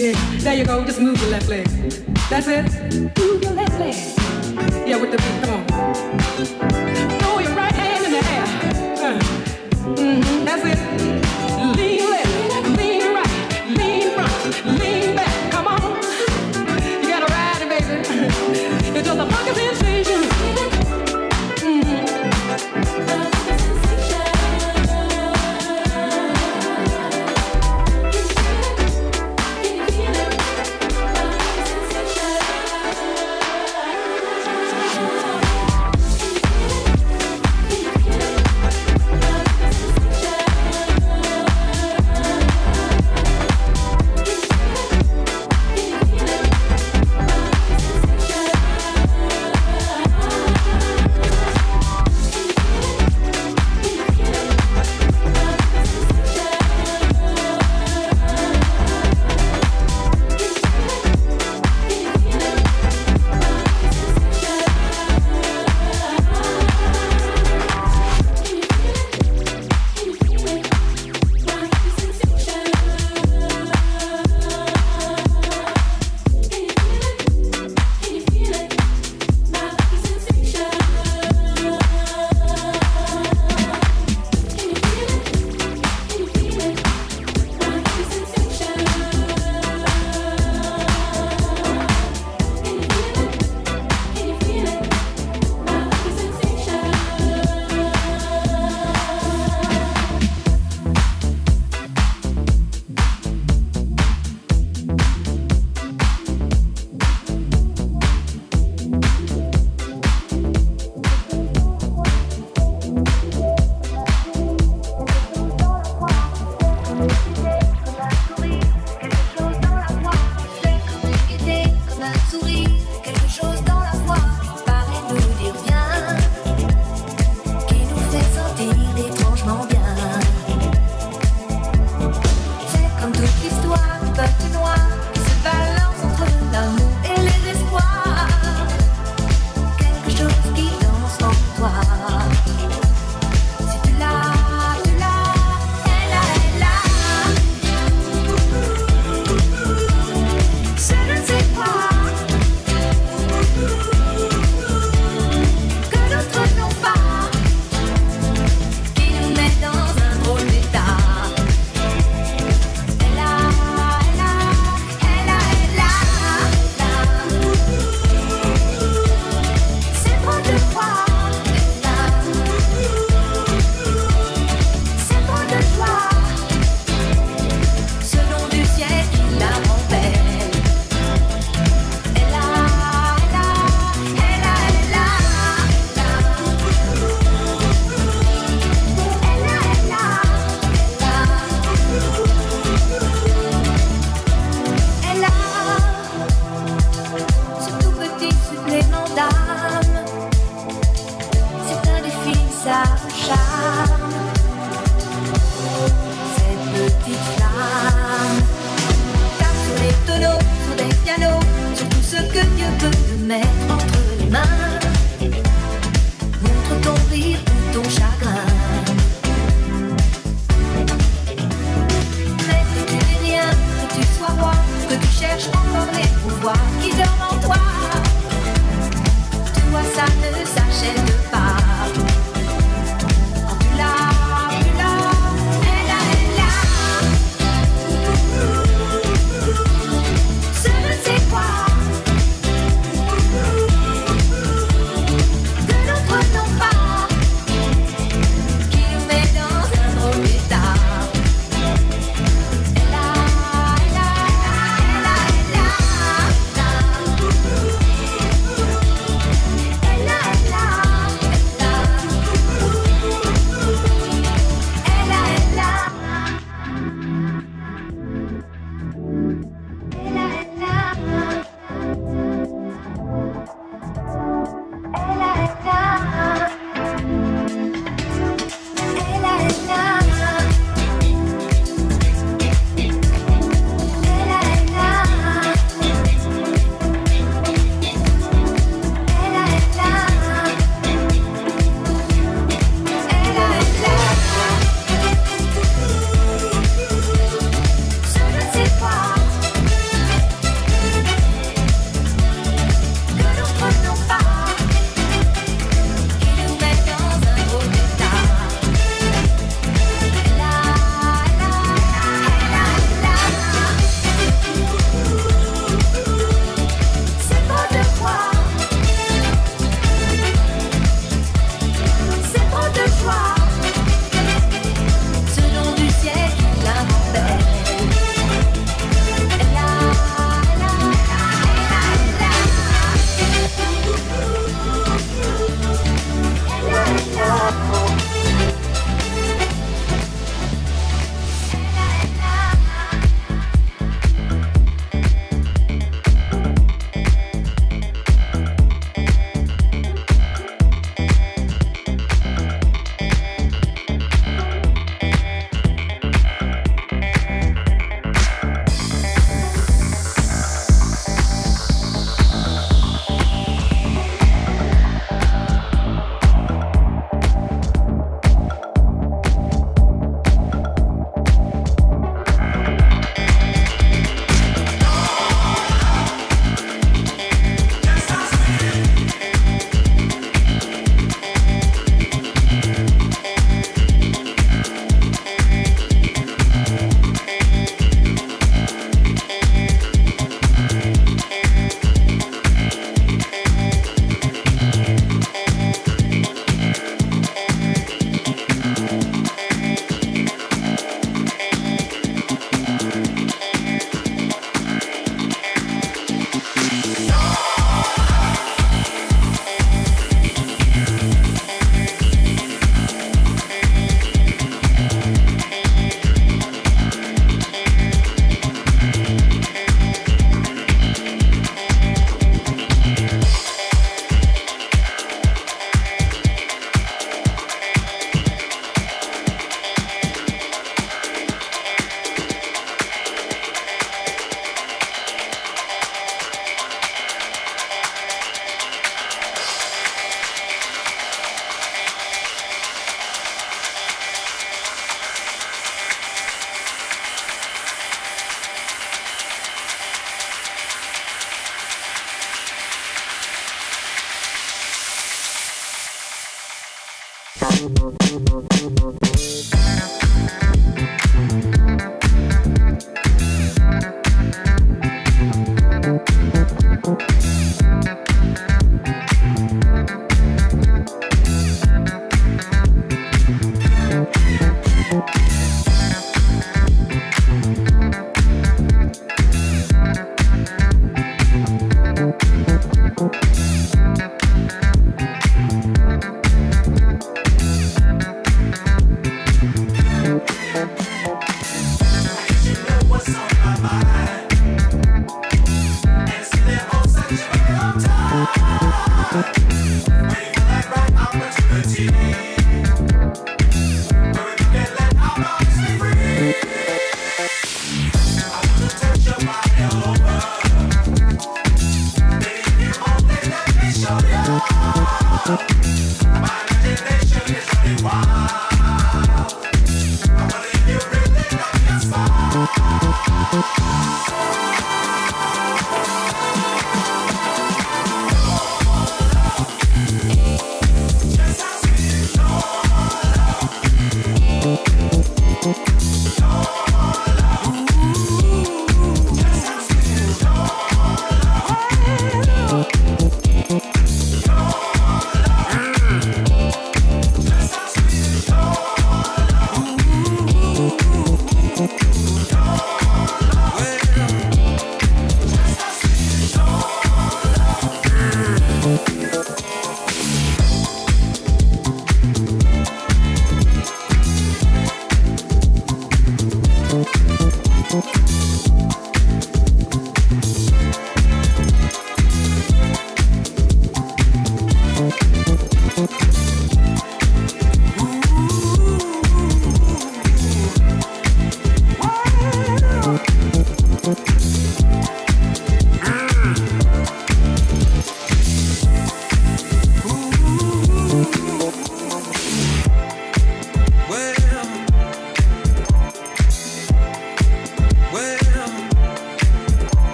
Yeah, there you go. Just move your left leg. That's it. Move your left leg. Yeah, with the beat. Come on.